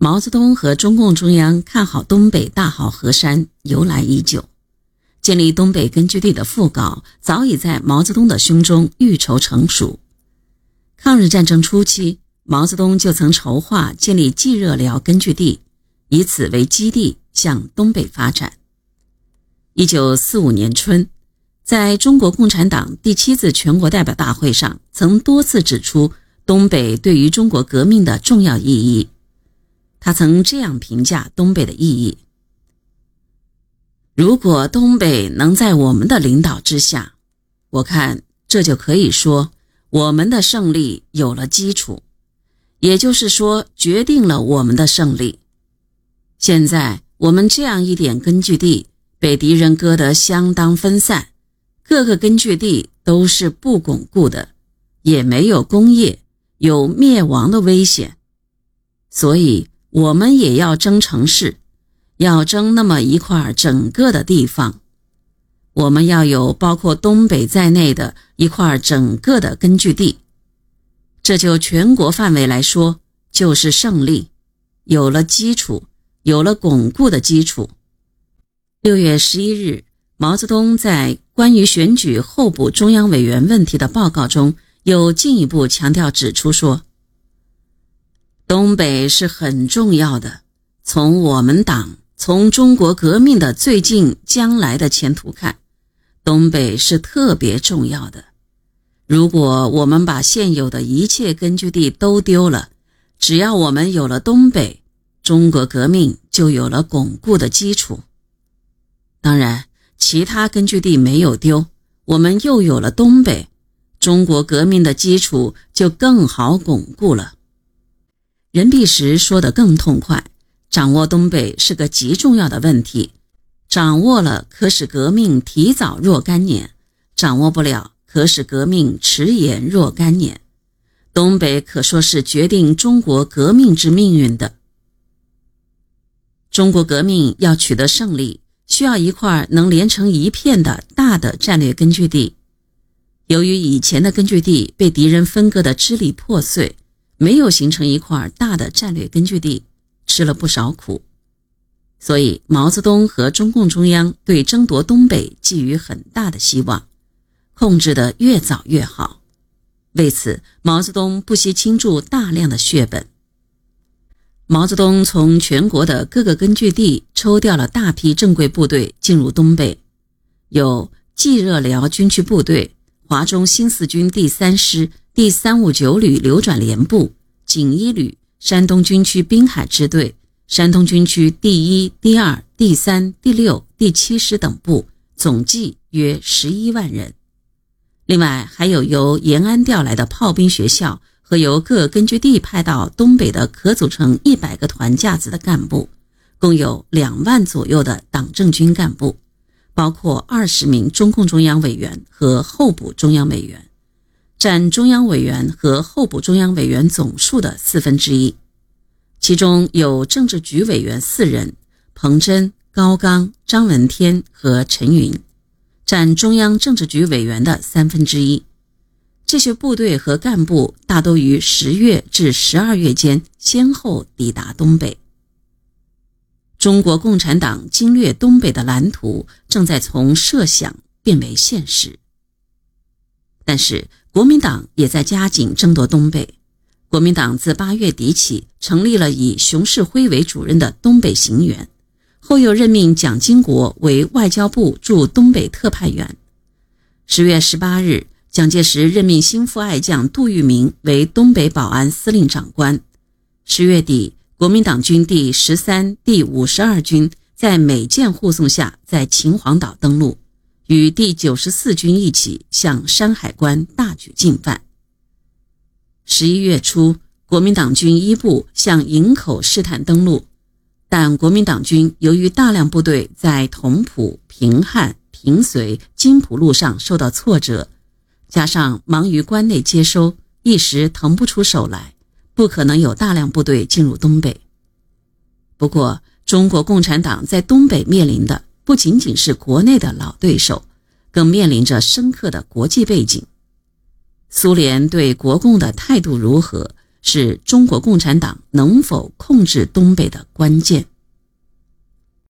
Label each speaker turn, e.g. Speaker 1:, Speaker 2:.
Speaker 1: 毛泽东和中共中央看好东北大好河山由来已久，建立东北根据地的副稿早已在毛泽东的胸中预筹成熟。抗日战争初期，毛泽东就曾筹划建立冀热辽根据地，以此为基地向东北发展。一九四五年春，在中国共产党第七次全国代表大会上，曾多次指出东北对于中国革命的重要意义。他曾这样评价东北的意义：如果东北能在我们的领导之下，我看这就可以说我们的胜利有了基础，也就是说决定了我们的胜利。现在我们这样一点根据地。被敌人割得相当分散，各个根据地都是不巩固的，也没有工业，有灭亡的危险。所以，我们也要争城市，要争那么一块整个的地方。我们要有包括东北在内的一块整个的根据地，这就全国范围来说，就是胜利，有了基础，有了巩固的基础。六月十一日，毛泽东在关于选举候补中央委员问题的报告中，又进一步强调指出说：“东北是很重要的。从我们党、从中国革命的最近将来的前途看，东北是特别重要的。如果我们把现有的一切根据地都丢了，只要我们有了东北，中国革命就有了巩固的基础。”当然，其他根据地没有丢，我们又有了东北，中国革命的基础就更好巩固了。任弼时说得更痛快：掌握东北是个极重要的问题，掌握了可使革命提早若干年，掌握不了可使革命迟延若干年。东北可说是决定中国革命之命运的。中国革命要取得胜利。需要一块能连成一片的大的战略根据地。由于以前的根据地被敌人分割的支离破碎，没有形成一块大的战略根据地，吃了不少苦。所以，毛泽东和中共中央对争夺东北寄予很大的希望，控制的越早越好。为此，毛泽东不惜倾注大量的血本。毛泽东从全国的各个根据地抽调了大批正规部队进入东北，有冀热辽军区部队、华中新四军第三师第三五九旅流转连部、锦衣旅、山东军区滨海支队、山东军区第一、第二、第三、第六、第七师等部，总计约十一万人。另外，还有由延安调来的炮兵学校。和由各根据地派到东北的可组成一百个团架子的干部，共有两万左右的党政军干部，包括二十名中共中央委员和候补中央委员，占中央委员和候补中央委员总数的四分之一。其中有政治局委员四人：彭真、高岗、张闻天和陈云，占中央政治局委员的三分之一。这些部队和干部大都于十月至十二月间先后抵达东北。中国共产党经略东北的蓝图正在从设想变为现实。但是，国民党也在加紧争夺东北。国民党自八月底起成立了以熊式辉为主任的东北行员，后又任命蒋经国为外交部驻东北特派员。十月十八日。蒋介石任命新副爱将杜聿明为东北保安司令长官。十月底，国民党军第十三、第五十二军在美舰护送下，在秦皇岛登陆，与第九十四军一起向山海关大举进犯。十一月初，国民党军一部向营口试探登陆，但国民党军由于大量部队在同蒲、平汉、平绥、津浦路上受到挫折。加上忙于关内接收，一时腾不出手来，不可能有大量部队进入东北。不过，中国共产党在东北面临的不仅仅是国内的老对手，更面临着深刻的国际背景。苏联对国共的态度如何，是中国共产党能否控制东北的关键。